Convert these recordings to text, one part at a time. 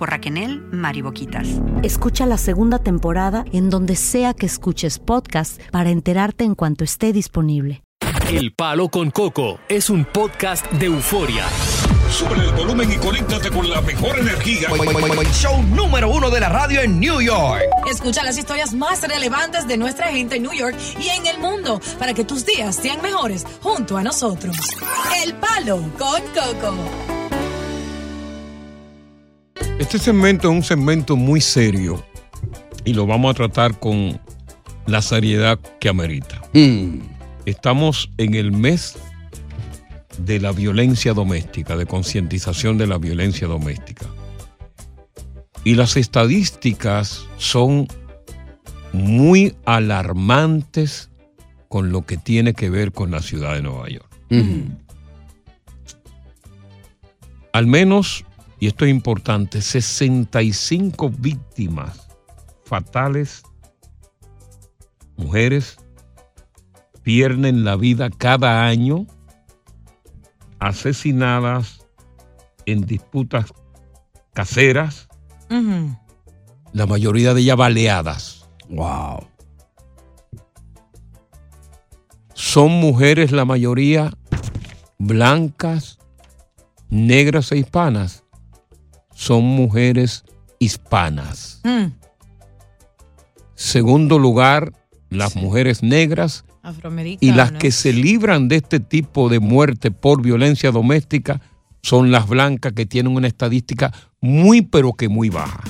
por Raquel Mariboquitas. Escucha la segunda temporada en donde sea que escuches podcast para enterarte en cuanto esté disponible. El Palo con Coco es un podcast de euforia. Sube el volumen y conéctate con la mejor energía. Show número uno de la radio en New York. Escucha las historias más relevantes de nuestra gente en New York y en el mundo para que tus días sean mejores junto a nosotros. El Palo con Coco. Este segmento es un segmento muy serio y lo vamos a tratar con la seriedad que amerita. Estamos en el mes de la violencia doméstica, de concientización de la violencia doméstica. Y las estadísticas son muy alarmantes con lo que tiene que ver con la ciudad de Nueva York. Al menos, y esto es importante, 65 víctimas fatales, mujeres, pierden la vida cada año asesinadas en disputas caseras, la mayoría de ellas baleadas. Wow. Son mujeres la mayoría blancas, negras e hispanas. Son mujeres hispanas. Mm. Segundo lugar, las mujeres negras y las que se libran de este tipo de muerte por violencia doméstica son las blancas que tienen una estadística muy pero que muy baja.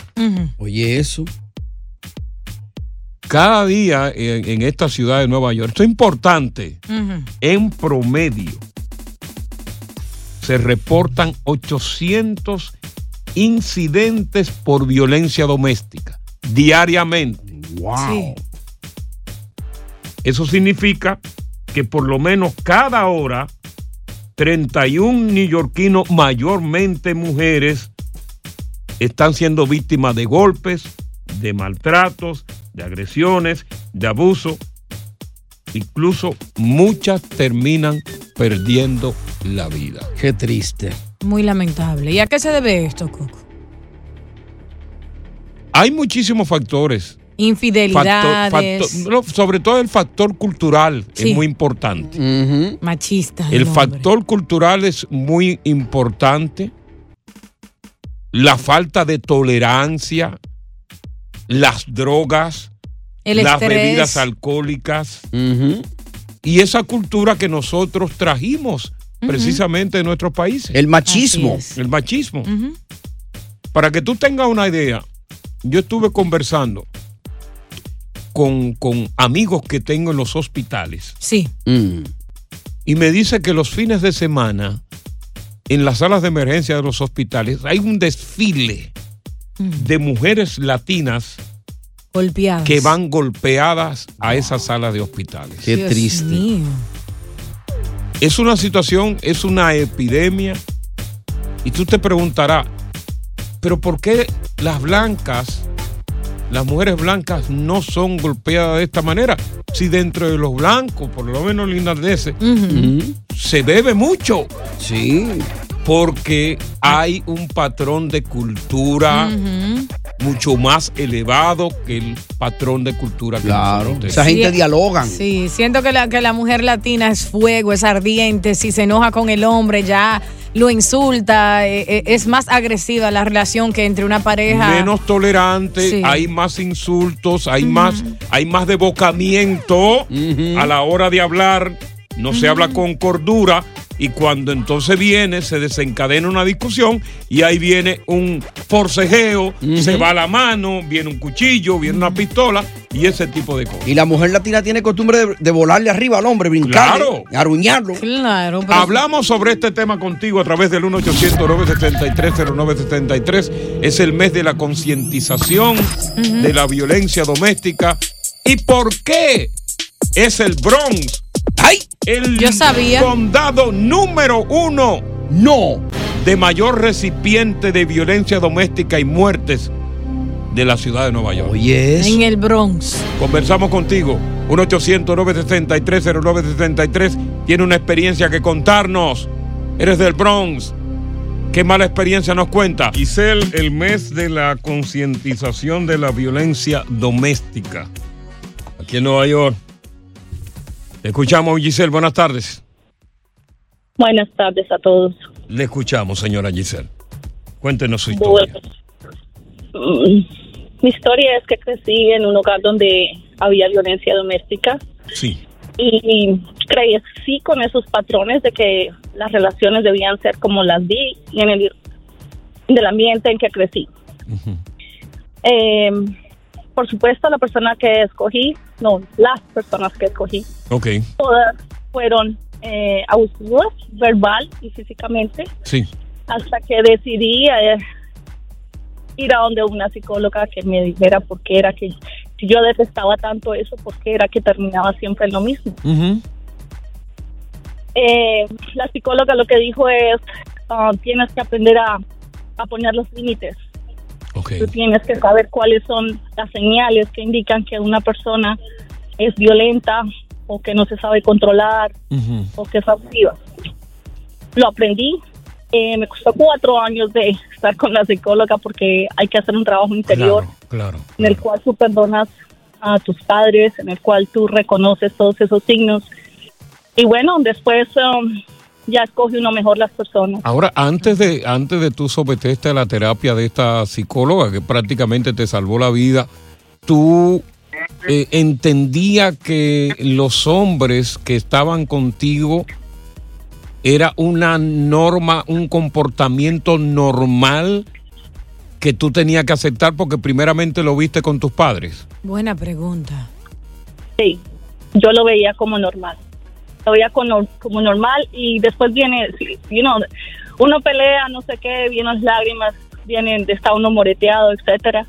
Oye, eso. Cada día en, en esta ciudad de Nueva York, esto es importante, en promedio se reportan 800 incidentes por violencia doméstica diariamente. Wow. Eso significa que por lo menos cada hora 31 neoyorquinos, mayormente mujeres, están siendo víctimas de golpes, de maltratos, de agresiones, de abuso. Incluso muchas terminan perdiendo la vida. Qué triste. Muy lamentable. ¿Y a qué se debe esto, Coco? Hay muchísimos factores. Infidelidades. Factor- factor- no, sobre todo el factor cultural Sí. es muy importante. Machistas. El factor cultural es muy importante. La falta de tolerancia, las drogas, El las estrés. bebidas alcohólicas y esa cultura que nosotros trajimos precisamente de nuestros países. El machismo. El machismo. Para que tú tengas una idea, yo estuve conversando con, con amigos que tengo en los hospitales. Sí. Mm. Y me dice que los fines de semana, en las salas de emergencia de los hospitales, hay un desfile de mujeres latinas Golpeadas. que van golpeadas a esas salas de hospitales. Qué Dios triste. mío. Es una situación, es una epidemia. Y tú te preguntarás, pero ¿por qué las blancas, las mujeres blancas no son golpeadas de esta manera? Si dentro de los blancos, por lo menos linardeses, se bebe mucho. Sí. Porque hay un patrón de cultura mucho más elevado que el patrón de cultura que Claro. nosotros Esa gente dialogan. Sí, siento que la, que la mujer latina es fuego, es ardiente. Si se enoja con el hombre, ya lo insulta. eh, eh, es más agresiva la relación que entre una pareja. menos tolerante, Sí. hay más insultos, hay más, hay más devocamiento a la hora de hablar, no se habla con cordura y cuando entonces viene se desencadena una discusión y ahí viene un forcejeo, se va la mano, viene un cuchillo, viene una pistola y ese tipo de cosas. Y la mujer latina tiene costumbre de, de volarle arriba al hombre, brincarle, Claro. aruñarlo. Claro, Hablamos sobre este tema contigo a través del 1-800-973-0973. Es el mes de la concientización de la violencia doméstica. ¿Y por qué es el Bronx? ¡Ay! El Yo sabía. condado número uno. No. De mayor recipiente de violencia doméstica y muertes de la ciudad de Nueva York. Oye, En el Bronx. Conversamos contigo. 1-800-963-0963. Tiene una experiencia que contarnos. Eres del Bronx. ¿Qué mala experiencia nos cuenta? Giselle, el mes de la concientización de la violencia doméstica. Aquí en Nueva York. Te escuchamos, Giselle. Buenas tardes. Buenas tardes a todos. Le escuchamos, señora Giselle. Cuéntenos su historia. Bueno, mm, mi historia es que crecí en un hogar donde había violencia doméstica Sí. y crecí con esos patrones de que las relaciones debían ser como las vi en el del ambiente en que crecí. Eh, por supuesto, la persona que escogí, no, las personas que escogí, todas fueron eh, abusivas, verbal y físicamente. Sí. hasta que decidí eh, ir a donde una psicóloga que me dijera por qué era que si yo detestaba tanto eso, por qué era que terminaba siempre en lo mismo. Eh, la psicóloga lo que dijo es, ah, tienes que aprender a, a poner los límites. Tú tienes que saber cuáles son las señales que indican que una persona es violenta o que no se sabe controlar o que es abusiva. Lo aprendí. Eh, me costó cuatro años de estar con la psicóloga porque hay que hacer un trabajo interior Claro. en el cual tú perdonas a tus padres, en el cual tú reconoces todos esos signos. Y bueno, después um, ya escoge uno mejor las personas. Ahora, antes de, antes de tú someterte a la terapia de esta psicóloga que prácticamente te salvó la vida, tú eh, entendía que los hombres que estaban contigo era una norma, un comportamiento normal que tú tenías que aceptar porque primeramente lo viste con tus padres. Buena pregunta. Sí, yo lo veía como normal. Veía como, como normal y después viene, you know, uno pelea, no sé qué, vienen las lágrimas, vienen, está uno moreteado, etcétera.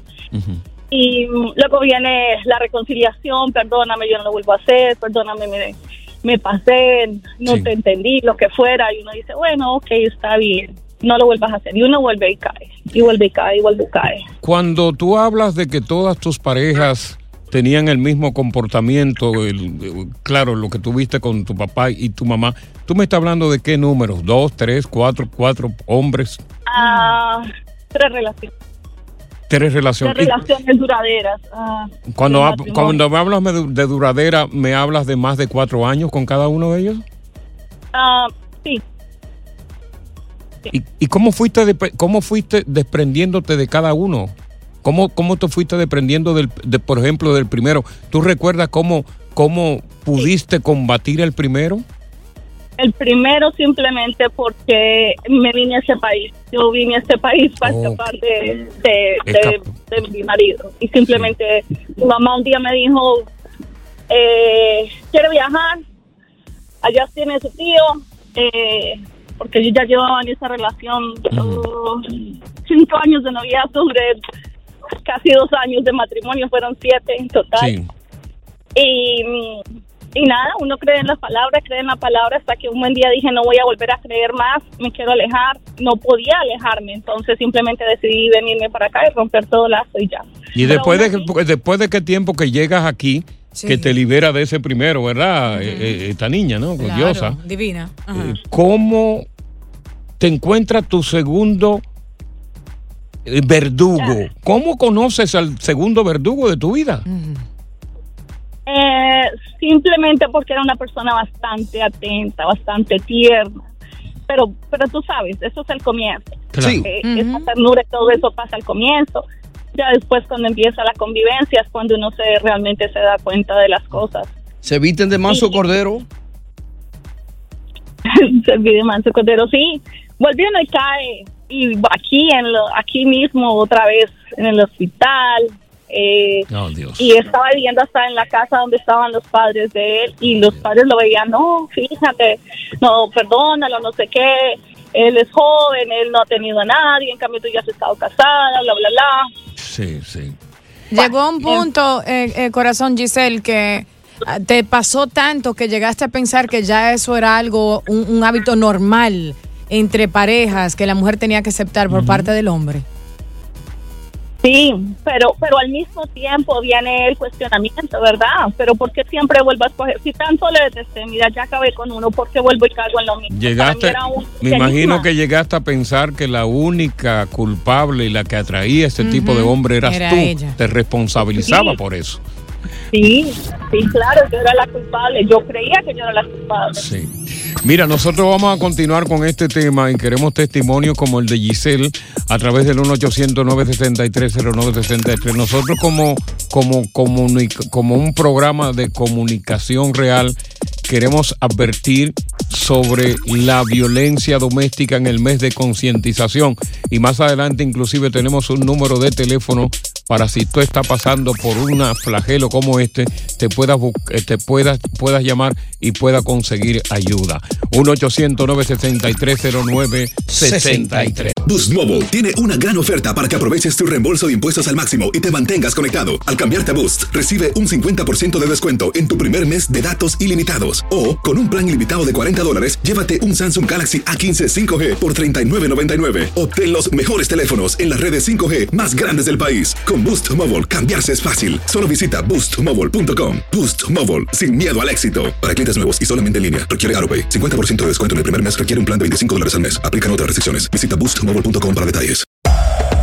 Y mm, luego viene la reconciliación, perdóname, yo no lo vuelvo a hacer, perdóname, me, me pasé, no Sí. te entendí, lo que fuera. Y uno dice, bueno, ok, está bien, no lo vuelvas a hacer. Y uno vuelve y cae, y vuelve y cae, y vuelve y cae. Cuando tú hablas de que todas tus parejas tenían el mismo comportamiento, el- claro, lo que tuviste con tu papá y tu mamá, tú me estás hablando de qué números, dos, tres, cuatro, cuatro hombres, Ah, tres relaciones, tres relaciones. Relaciones duraderas. ah, cuando, cuando me hablas de, de duradera, ¿me hablas de más de cuatro años con cada uno de ellos? Ah, sí, ¿Y, y cómo, fuiste de- cómo fuiste desprendiéndote de cada uno? ¿Cómo, cómo te fuiste desprendiendo, del, de, por ejemplo, del primero? ¿Tú recuerdas cómo, cómo pudiste combatir el primero? el primero simplemente porque me vine a este país. Yo vine a este país para Oh. escapar de, de, de- Escapa. de mi marido. Y simplemente mi mamá un día me dijo, eh, quiere viajar, allá tiene su tío, eh, porque yo ya llevaba en esa relación oh, cinco años de noviazgo, casi dos años de matrimonio, fueron siete en total. Sí. Y y nada, uno cree en las palabras, cree en la palabra hasta que un buen día dije no voy a volver a creer más, me quiero alejar, no podía alejarme, entonces simplemente decidí venirme para acá y romper todo lazo y ya. Y después de, después de qué tiempo que llegas aquí, que te libera de ese primero, ¿verdad? Eh, eh, esta niña, ¿no? Claro, divina. Eh, ¿Cómo te encuentra tu segundo verdugo? ¿Cómo conoces al segundo verdugo de tu vida? Eh, simplemente porque era una persona bastante atenta, bastante tierna. Pero, pero tú sabes, eso es el comienzo. Sí. Eh, esa ternura y todo eso pasa al comienzo. Ya después cuando empieza la convivencia es cuando uno se realmente se da cuenta de las cosas. ¿Se visten de manso cordero? se viste de manso cordero, sí. Volvió y cae. Y aquí, en lo, aquí mismo, otra vez en el hospital, eh, oh, y estaba viviendo hasta en la casa donde estaban los padres de él y los padres lo veían, no, fíjate, no, perdónalo, no sé qué, él es joven, él no ha tenido a nadie, en cambio tú ya has estado casada, bla, bla, bla. Sí, sí. Llegó un punto, eh, eh, corazón Giselle, que ah, te pasó tanto que llegaste a pensar que ya eso era algo, un, hábito normal entre parejas que la mujer tenía que aceptar por parte del hombre. Sí, pero pero al mismo tiempo viene el cuestionamiento, ¿verdad? Pero ¿por qué siempre vuelvo a escoger? Si tanto le detesté, mira, ya acabé con uno, ¿por qué vuelvo y caigo en lo mismo? Llegaste, me imagino que llegaste a pensar que la única culpable y la que atraía a este tipo de hombre eras tú. Te responsabilizaba por eso. Sí, sí, claro, yo era la culpable. Yo creía que yo era la culpable. Sí. Mira, nosotros vamos a continuar con este tema y queremos testimonios como el de Giselle a través del 1-800-963-0963. Nosotros como, como, como un programa de comunicación real queremos advertir sobre la violencia doméstica en el mes de concientización y más adelante inclusive tenemos un número de teléfono para si tú estás pasando por un flagelo como este, te puedas, eh, te puedas, puedas llamar y pueda conseguir ayuda. 1-800-963-0963. Boost Mobile tiene una gran oferta para que aproveches tu reembolso de impuestos al máximo y te mantengas conectado. Al cambiarte a Boost, recibe un 50% de descuento en tu primer mes de datos ilimitados. O, con un plan ilimitado de 40 dólares, llévate un Samsung Galaxy A15 5G por $39.99. Obtén los mejores teléfonos en las redes 5G más grandes del país. Con Boost Mobile, cambiarse es fácil. Solo visita boostmobile.com. Boost Mobile, sin miedo al éxito. Para clientes nuevos y solamente en línea, requiere AroPay. 50% de descuento en el primer mes requiere un plan de 25 dólares al mes. Aplican otras restricciones. Visita boostmobile.com para detalles.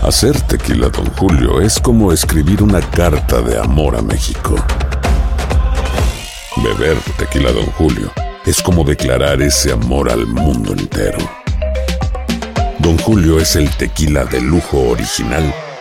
Hacer tequila, don Julio, es como escribir una carta de amor a México. Beber tequila, don Julio, es como declarar ese amor al mundo entero. Don Julio es el tequila de lujo original,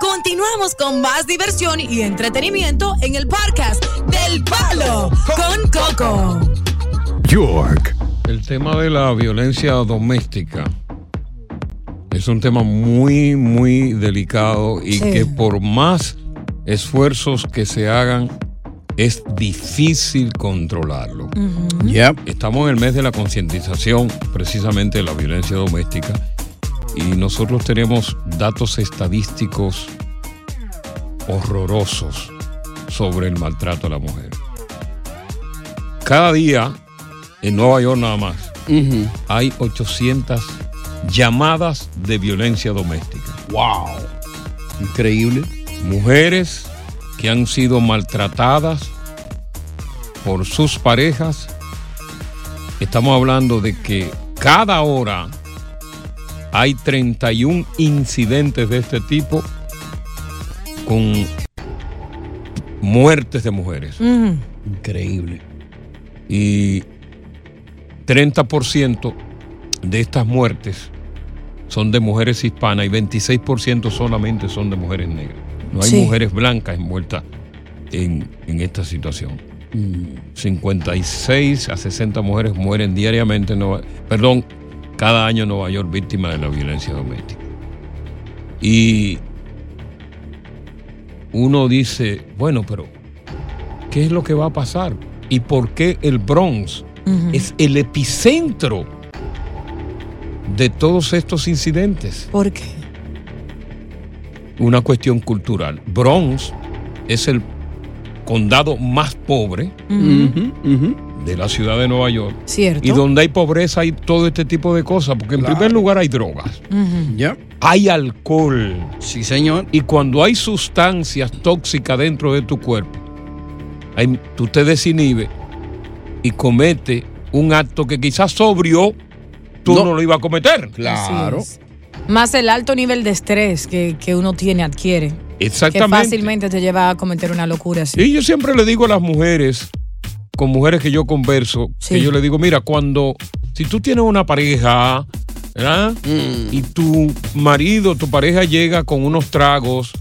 Continuamos con más diversión y entretenimiento en el podcast del Palo con Coco. York. El tema de la violencia doméstica es un tema muy, muy delicado y que por más esfuerzos que se hagan, es difícil controlarlo. Ya Estamos en el mes de la concientización precisamente de la violencia doméstica y nosotros tenemos datos estadísticos horrorosos sobre el maltrato a la mujer. Cada día en Nueva York nada más, hay 800 llamadas de violencia doméstica. ¡Wow! Increíble. Mujeres que han sido maltratadas por sus parejas. Estamos hablando de que cada hora hay 31 incidentes de este tipo con muertes de mujeres. Increíble. Y 30% de estas muertes son de mujeres hispanas y 26% solamente son de mujeres negras. No hay mujeres blancas envueltas en, esta situación. 56 a 60 mujeres mueren diariamente, en perdón, cada año en Nueva York víctimas de la violencia doméstica. Y uno dice, bueno, pero ¿qué es lo que va a pasar? ¿Y por qué el Bronx es el epicentro de todos estos incidentes? ¿Por qué? Una cuestión cultural. Bronx es el condado más pobre de la ciudad de Nueva York. Cierto. Y donde hay pobreza hay todo este tipo de cosas, porque en primer lugar hay drogas. Ujú. Hay alcohol. Sí, señor. Y cuando hay sustancias tóxicas dentro de tu cuerpo, hay- tú te desinhibes y comete un acto que quizás sobrio tú no, lo ibas a cometer. Es. Más el alto nivel de estrés que, que uno tiene, adquiere. Que Exactamente. fácilmente te lleva a cometer una locura así. Y yo siempre le digo a las mujeres, con mujeres que yo converso, que yo le digo, mira, cuando, si tú tienes una pareja, ¿verdad? Y tu marido, tu pareja llega con unos tragos,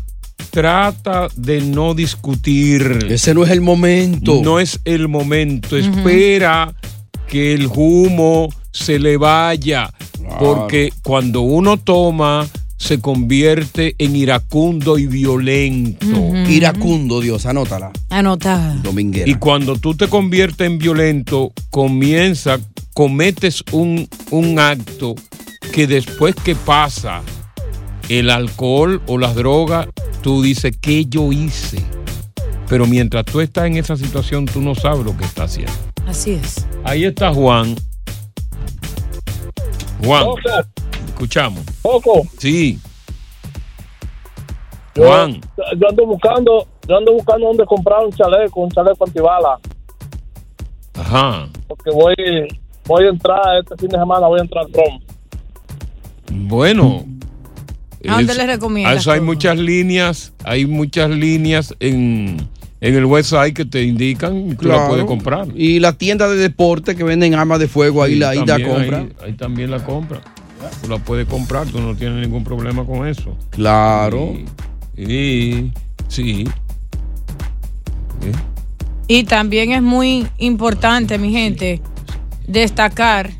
trata de no discutir. Ese no es el momento. No es el momento. Espera que el humo se le vaya. Porque cuando uno toma, se convierte en iracundo y violento. Iracundo, Dios, anótala. Anotada. Dominguera. Y cuando tú te conviertes en violento, comienza, cometes un, un acto que después que pasa el alcohol o las drogas, tú dices, ¿qué yo hice? Pero mientras tú estás en esa situación, tú no sabes lo que estás haciendo. Así es. Ahí está Juan. Juan, escuchamos. Poco. Sí. Yo, Juan. yo ando buscando, yo ando buscando dónde comprar un chaleco, un chaleco antibala, Ajá. porque voy, voy a entrar este fin de semana, voy a entrar al. Bueno. ¿A dónde es- le recomiendas, a Eso hay muchas líneas, hay muchas líneas en, en el website que te indican y tú la Claro. puedes comprar. Y las tiendas de deporte que venden armas de fuego, ahí Sí, la, ahí la compra. Ahí, ahí también la compra. Tú la puedes comprar, tú no tienes ningún problema con eso. Claro. Y, y- sí. Y también es muy importante, mi gente, destacar,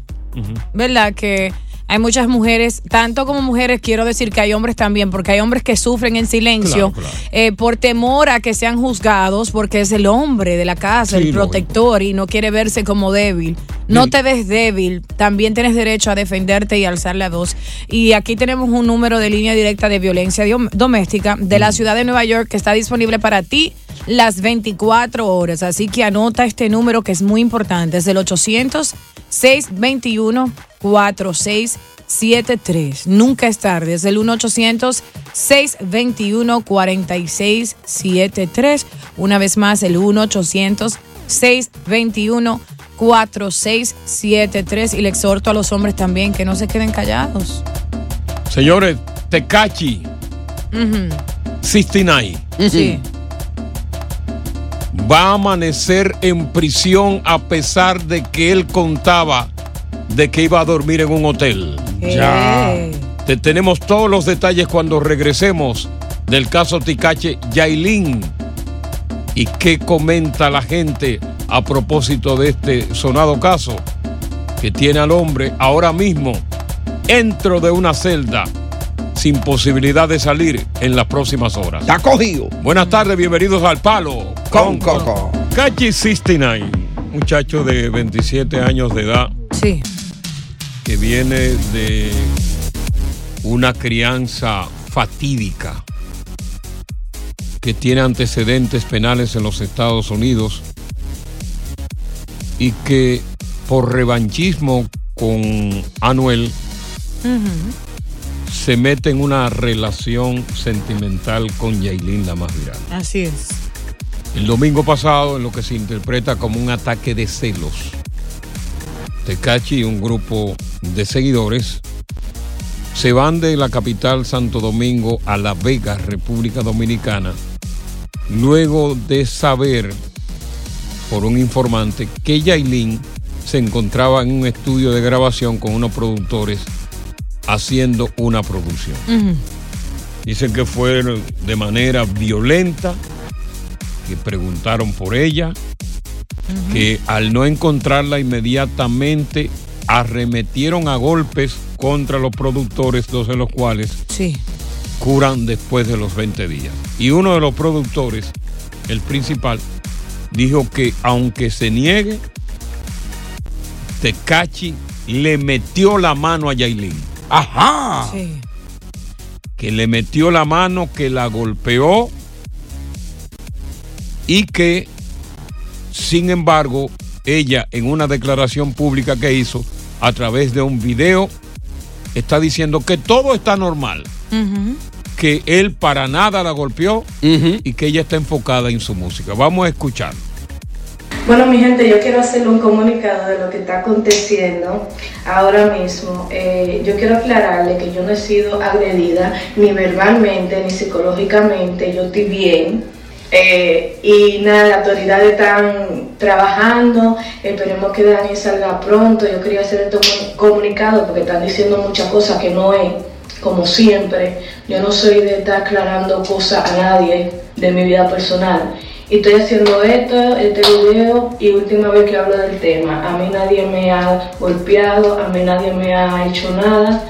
¿verdad? Que hay muchas mujeres, tanto como mujeres, quiero decir que hay hombres también, porque hay hombres que sufren en silencio eh, por temor a que sean juzgados, porque es el hombre de la casa, Sí, el protector, y no quiere verse como débil. No te ves débil, también tienes derecho a defenderte y alzar la voz. Y aquí tenemos un número de línea directa de violencia doméstica de la ciudad de Nueva York que está disponible para ti las 24 horas. Así que anota este número que es muy importante. Es el 800-621-4673. Nunca es tarde. Es el 1-800-621-4673. Una vez más, el 1-800-621-4673. Y le exhorto a los hombres también que no se queden callados. Señores, Tecachi Ujú. 69 Sí. va a amanecer en prisión a pesar de que él contaba de que iba a dormir en un hotel. Ya. Te tenemos todos los detalles cuando regresemos del caso Ticache Yailin. ¿Y qué comenta la gente a propósito de este sonado caso? Que tiene al hombre ahora mismo dentro de una celda sin posibilidad de salir en las próximas horas. Está cogido. Buenas tardes, bienvenidos al Palo Con Coco. Cachi 69, muchacho de 27 años de edad. Sí. Que viene de una crianza fatídica. Que tiene antecedentes penales en los Estados Unidos. Y que por revanchismo con Anuel se mete en una relación sentimental con Yailin, la más viral. Así es. El domingo pasado, en lo que se interpreta como un ataque de celos, Tecachi y un grupo de seguidores se van de la capital Santo Domingo a La Vega, República Dominicana, luego de saber por un informante que Yailin se encontraba en un estudio de grabación con unos productores haciendo una producción. Dicen que fue de manera violenta, que preguntaron por ella, que al no encontrarla inmediatamente arremetieron a golpes contra los productores, dos de los cuales Sí. curan después de los 20 días. Y uno de los productores, el principal, dijo que aunque se niegue, Tecachi le metió la mano a Yailin. Ajá. Sí. Que le metió la mano, que la golpeó y que, sin embargo, ella en una declaración pública que hizo a través de un video, está diciendo que todo está normal, que él para nada la golpeó y que ella está enfocada en su música. Vamos a escuchar. Bueno, mi gente, yo quiero hacerle un comunicado de lo que está aconteciendo ahora mismo. Eh, yo quiero aclararle que yo no he sido agredida ni verbalmente ni psicológicamente. Yo estoy bien. Eh, y nada, las autoridades están trabajando. Esperemos que Dani salga pronto. Yo quería hacer comu- comunicado porque están diciendo muchas cosas que no es, como siempre. Yo no soy de estar aclarando cosas a nadie de mi vida personal. Y estoy haciendo esto, este video, y última vez que hablo del tema. A mí nadie me ha golpeado, a mí nadie me ha hecho nada.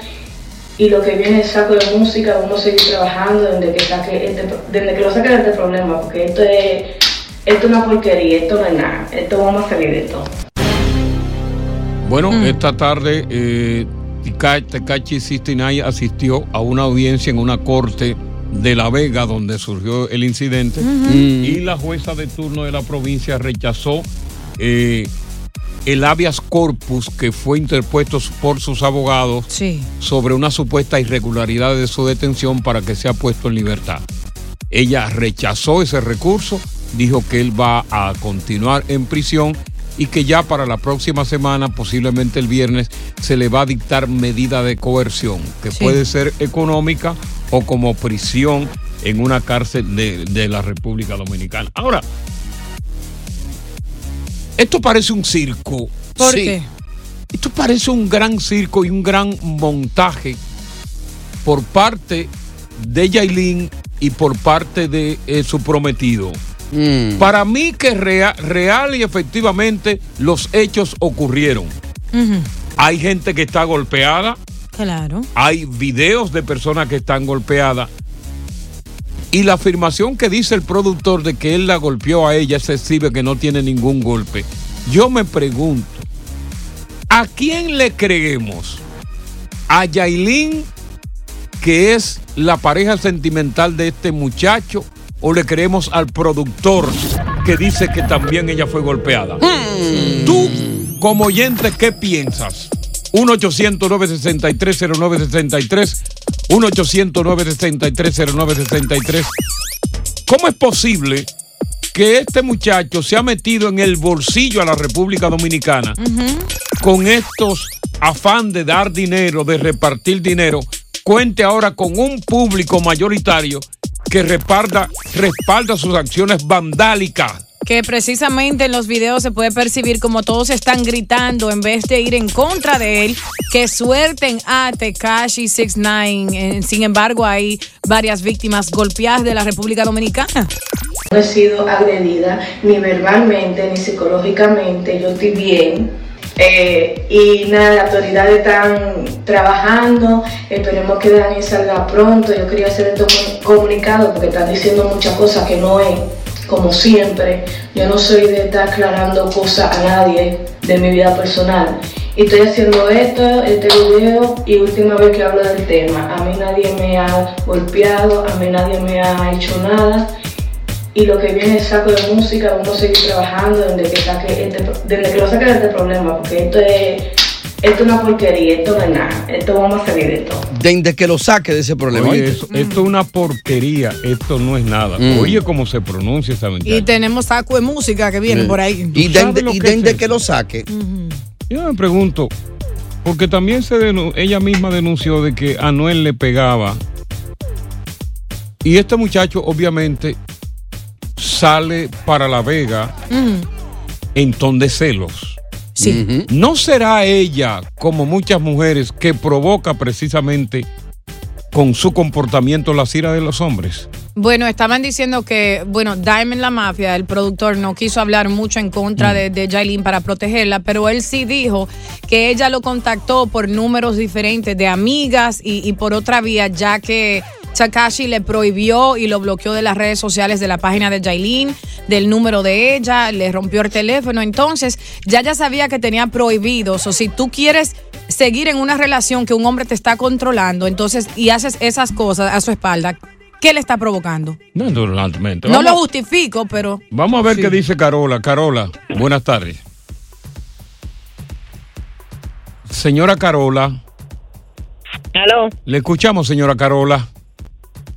Y lo que viene es saco de música, vamos a seguir trabajando desde que, saque este, desde que lo saque de este problema, porque esto es, esto es una porquería, esto no es nada, esto vamos a salir de esto. Bueno, esta tarde eh, Tecachi 69 asistió a una audiencia en una corte de La Vega donde surgió el incidente y la jueza de turno de la provincia rechazó eh, el habeas corpus que fue interpuesto por sus abogados sobre una supuesta irregularidad de su detención para que sea puesto en libertad. Ella rechazó ese recurso, dijo que él va a continuar en prisión y que ya para la próxima semana, posiblemente el viernes, se le va a dictar medida de coerción, que Sí. puede ser económica o como prisión en una cárcel de, de la República Dominicana. Ahora, esto parece un circo. ¿Por qué? Esto parece un gran circo y un gran montaje por parte de Yailin y por parte de eh, su prometido. Para mí que rea- real y efectivamente los hechos ocurrieron. Hay gente que está golpeada, Claro. hay videos de personas que están golpeadas. Y la afirmación que dice el productor de que él la golpeó a ella se exhibe que no tiene ningún golpe. Yo me pregunto, ¿a quién le creemos? ¿A Yailin, que es la pareja sentimental de este muchacho? ¿O le creemos al productor que dice que también ella fue golpeada? Tú, como oyente, ¿qué piensas? 1-800-963-0963. 1-800-963-0963. ¿Cómo es posible que este muchacho se ha metido en el bolsillo a la República Dominicana con estos afán de dar dinero, de repartir dinero, cuente ahora con un público mayoritario que respalda, respalda sus acciones vandálicas? Que precisamente en los videos se puede percibir como todos están gritando en vez de ir en contra de él, que suelten a Tekashi 69. Eh, Sin embargo, hay varias víctimas golpeadas de la República Dominicana. No he sido agredida ni verbalmente ni psicológicamente, yo estoy bien. Eh, y nada, las autoridades están trabajando, esperemos que Dani salga pronto. Yo quería hacer comu- comunicado porque están diciendo muchas cosas que no es, como siempre. Yo no soy de estar aclarando cosas a nadie de mi vida personal. Y estoy haciendo esto, este video, y última vez que hablo del tema. A mí nadie me ha golpeado, a mí nadie me ha hecho nada y lo que viene es saco de música, vamos a seguir trabajando desde que, saque este, desde que lo saque de este problema, porque esto es, esto es una porquería, esto no es nada, esto vamos a salir de esto. Desde que lo saque de ese problema. Oye, eso- esto es una porquería, esto no es nada. Mm. Oye, cómo se pronuncia esa Y mentira. tenemos saco de música que viene Sí. por ahí. Y ¿Sabes desde, y que es lo saque. Yo me pregunto, porque también se ella misma denunció de que Anuel le pegaba. Y este muchacho obviamente sale para La Vega en ton de celos. Sí. ¿No será ella, como muchas mujeres, que provoca precisamente con su comportamiento la ira de los hombres? Bueno, estaban diciendo que, bueno, Diamond La Mafia, el productor, no quiso hablar mucho en contra de, de Jailin para protegerla, pero él sí dijo que ella lo contactó por números diferentes de amigas y, y por otra vía, ya que Takashi le prohibió y lo bloqueó de las redes sociales de la página de Jailin, del número de ella, le rompió el teléfono. Entonces, ya ya sabía que tenía prohibidos. O si tú quieres seguir en una relación que un hombre te está controlando, entonces, y haces esas cosas a su espalda, ¿qué le está provocando? No. No Vamos- lo justifico, pero Vamos a ver Sí. qué dice Carola. Carola, buenas tardes. Señora Carola, Aló. le escuchamos, señora Carola.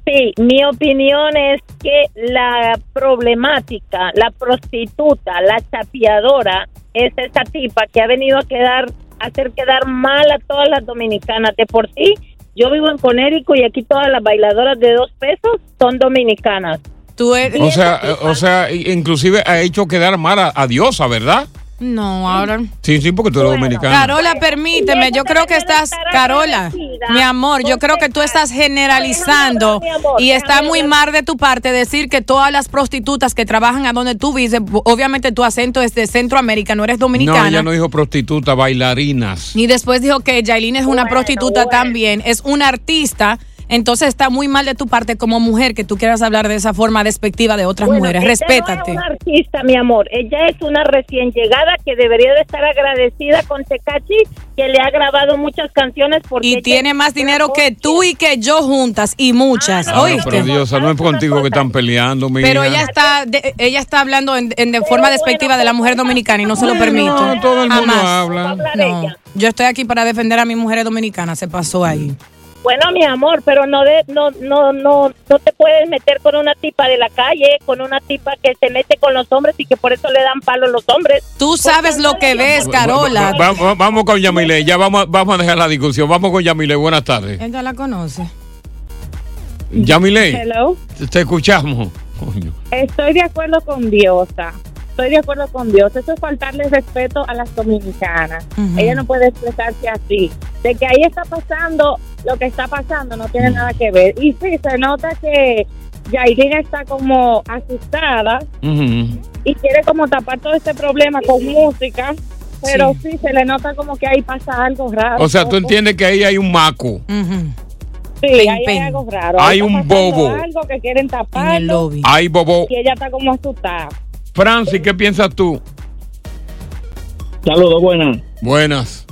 Sí, mi opinión es que la problemática, la prostituta, la chapeadora, es esa tipa que ha venido a quedar, a hacer quedar mal a todas las dominicanas. De por sí, yo vivo en Conérico y aquí todas las bailadoras de dos pesos son dominicanas. Tú eres... O sea, o sea, inclusive ha hecho quedar mal a, a Diosa, ¿verdad? No, ahora... Sí, sí, porque tú eres dominicana. Carola, permíteme, yo creo que estás, Carola, mi amor, yo creo que tú estás generalizando y está muy mal de tu parte decir que todas las prostitutas que trabajan a donde tú vives, obviamente tu acento es de Centroamérica, no eres No, dominicana. ella no dijo prostituta, bailarinas. Y después dijo que Yailin es una prostituta también, es una artista. Entonces está muy mal de tu parte como mujer que tú quieras hablar de esa forma despectiva de otras Bueno, mujeres. ella Respétate. No es una artista, mi amor. Ella es una recién llegada que debería de estar agradecida con Tecachi, que le ha grabado muchas canciones porque Y tiene más dinero que tú y que yo juntas y muchas, Ah, no, ¿oíste? pero Diosa, no es contigo que están peleando, mi Pero hija. ella está, de- ella está hablando en, en de forma despectiva de la mujer dominicana y no se lo permito. no, todo el mundo Jamás. habla. No, yo estoy aquí para defender a mi mujer dominicana, se pasó ahí. Bueno, mi amor, pero no de, no, no, no, no te puedes meter con una tipa de la calle, con una tipa que se mete con los hombres y que por eso le dan palo a los hombres. Tú sabes lo que ves, Va- va- va- vamos con Yamile, ya vamos, vamos a dejar la discusión. Vamos con Yamile, buenas tardes. Ella la conoce. Yamile, Hello. te escuchamos. Coño. Estoy de acuerdo con Diosa. Estoy de acuerdo con Dios. Eso es faltarle respeto a las dominicanas. Ella no puede expresarse así. De que ahí está pasando lo que está pasando no tiene nada que ver. Y sí, se nota que Yailin está como asustada y quiere como tapar todo este problema con música. Pero Sí. sí, se le nota como que ahí pasa algo raro. O sea, tú entiendes que ahí hay un maco. Sí, ahí hay algo raro. Hay un bobo. Algo que quieren taparlo. Hay bobo. Y ella está como asustada. Francis, ¿qué piensas tú? Saludos, buenas. Buenas.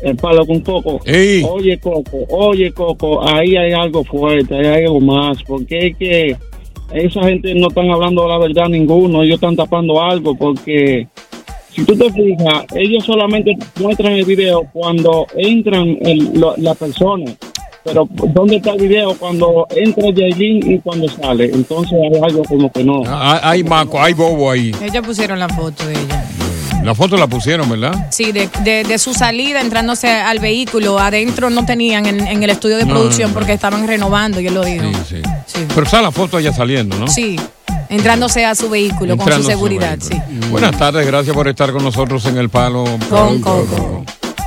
El palo con Coco. Ey. Oye, Coco, oye, Coco, ahí hay algo fuerte, ahí hay algo más, porque es que esa gente no están hablando la verdad ninguno, ellos están tapando algo, porque si tú te fijas, ellos solamente muestran el video cuando entran el- lo- la persona, pero ¿dónde está el video cuando entra Jailin y cuando sale? Entonces hay algo como que no. Ah, Hay maco, hay bobo ahí. Ella pusieron la foto de ella. La foto la pusieron, ¿verdad? Sí, de, de, de su salida entrándose al vehículo. Adentro no tenían en, en el estudio de No, producción no. porque estaban renovando, y él lo dijo. Sí, sí. Pero está la foto ella saliendo, ¿no? Sí, entrándose a su vehículo con su seguridad, sí. Buenas tardes, gracias por estar con nosotros en el Palo. Con Coco.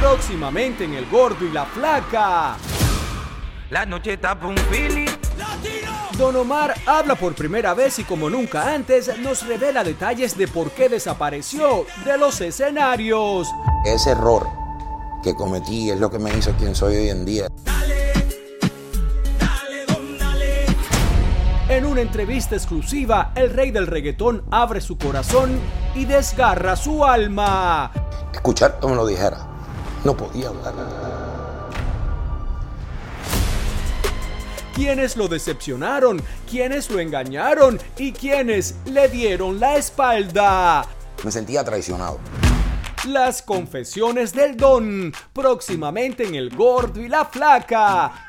Próximamente en El Gordo y la Flaca. La noche tapa un feeling. Don Omar habla por primera vez y como nunca antes nos revela detalles de por qué desapareció de los escenarios. Ese error que cometí es lo que me hizo quien soy hoy en día. En una entrevista exclusiva, el rey del reggaetón abre su corazón y desgarra su alma. Escuchar me lo dijera. No podía hablar. Quienes lo decepcionaron, quienes lo engañaron y quienes le dieron la espalda. Me sentía traicionado. Las confesiones del don, próximamente en El Gordo y la Flaca.